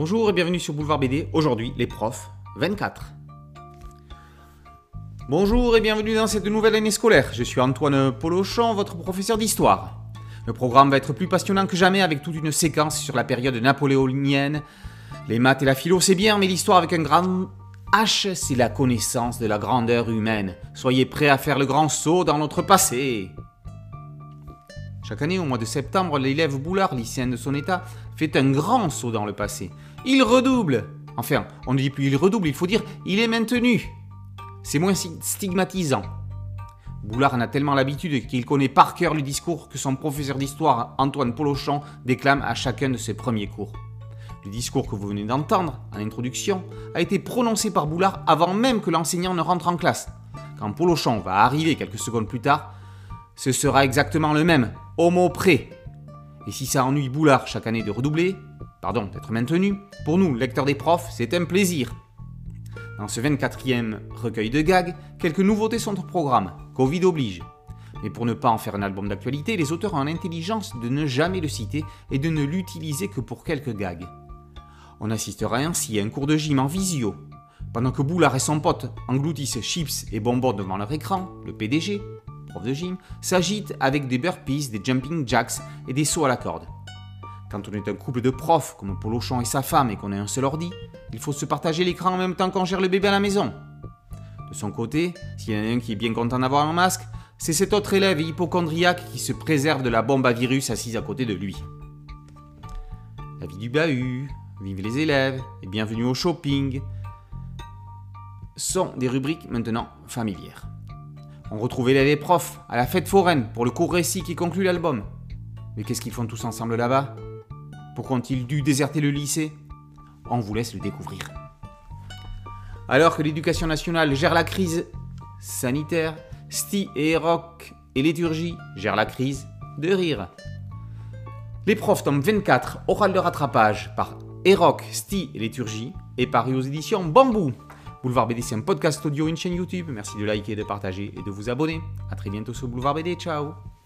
Bonjour et bienvenue sur Boulevard BD. Aujourd'hui, les profs 24. Bonjour et bienvenue dans cette nouvelle année scolaire. Je suis Antoine Polochon, votre professeur d'histoire. Le programme va être plus passionnant que jamais avec toute une séquence sur la période napoléonienne. Les maths et la philo, c'est bien, mais l'histoire avec un grand H, c'est la connaissance de la grandeur humaine. Soyez prêts à faire le grand saut dans notre passé. Chaque année, au mois de septembre, l'élève Boulard, lycéen de son état, fait un grand saut dans le passé. Il redouble Enfin, on ne dit plus il redouble, il faut dire il est maintenu. C'est moins stigmatisant. Boulard en a tellement l'habitude qu'il connaît par cœur le discours que son professeur d'histoire, Antoine Polochon, déclame à chacun de ses premiers cours. Le discours que vous venez d'entendre, en introduction, a été prononcé par Boulard avant même que l'enseignant ne rentre en classe. Quand Polochon va arriver quelques secondes plus tard, ce sera exactement le même, au mot. Et si ça ennuie Boulard chaque année de redoubler, pardon, d'être maintenu, pour nous, lecteurs des profs, c'est un plaisir. Dans ce 24e recueil de gags, quelques nouveautés sont au programme, Covid oblige. Mais pour ne pas en faire un album d'actualité, les auteurs ont l'intelligence de ne jamais le citer et de ne l'utiliser que pour quelques gags. On assistera ainsi à un cours de gym en visio, pendant que Boulard et son pote engloutissent chips et bonbons devant leur écran, le PDG, de gym, s'agite avec des burpees, des jumping jacks et des sauts à la corde. Quand on est un couple de profs comme Polochon et sa femme et qu'on a un seul ordi, il faut se partager l'écran en même temps qu'on gère le bébé à la maison. De son côté, s'il y en a un qui est bien content d'avoir un masque, c'est cet autre élève hypochondriaque qui se préserve de la bombe à virus assise à côté de lui. La vie du bahut, vive les élèves et bienvenue au shopping sont des rubriques maintenant familières. On retrouve élèves et profs à la fête foraine pour le court récit qui conclut l'album. Mais qu'est-ce qu'ils font tous ensemble là-bas? Pourquoi ont-ils dû déserter le lycée? On vous laisse le découvrir. Alors que l'éducation nationale gère la crise sanitaire, Sti et Rock et liturgie gèrent la crise de rire. Les profs tombent 24, oral de rattrapage par Eroc, Sti et Liturgie et paru aux éditions Bambou. Boulevard BD, c'est un podcast audio, une chaîne YouTube. Merci de liker, de partager et de vous abonner. A très bientôt sur Boulevard BD. Ciao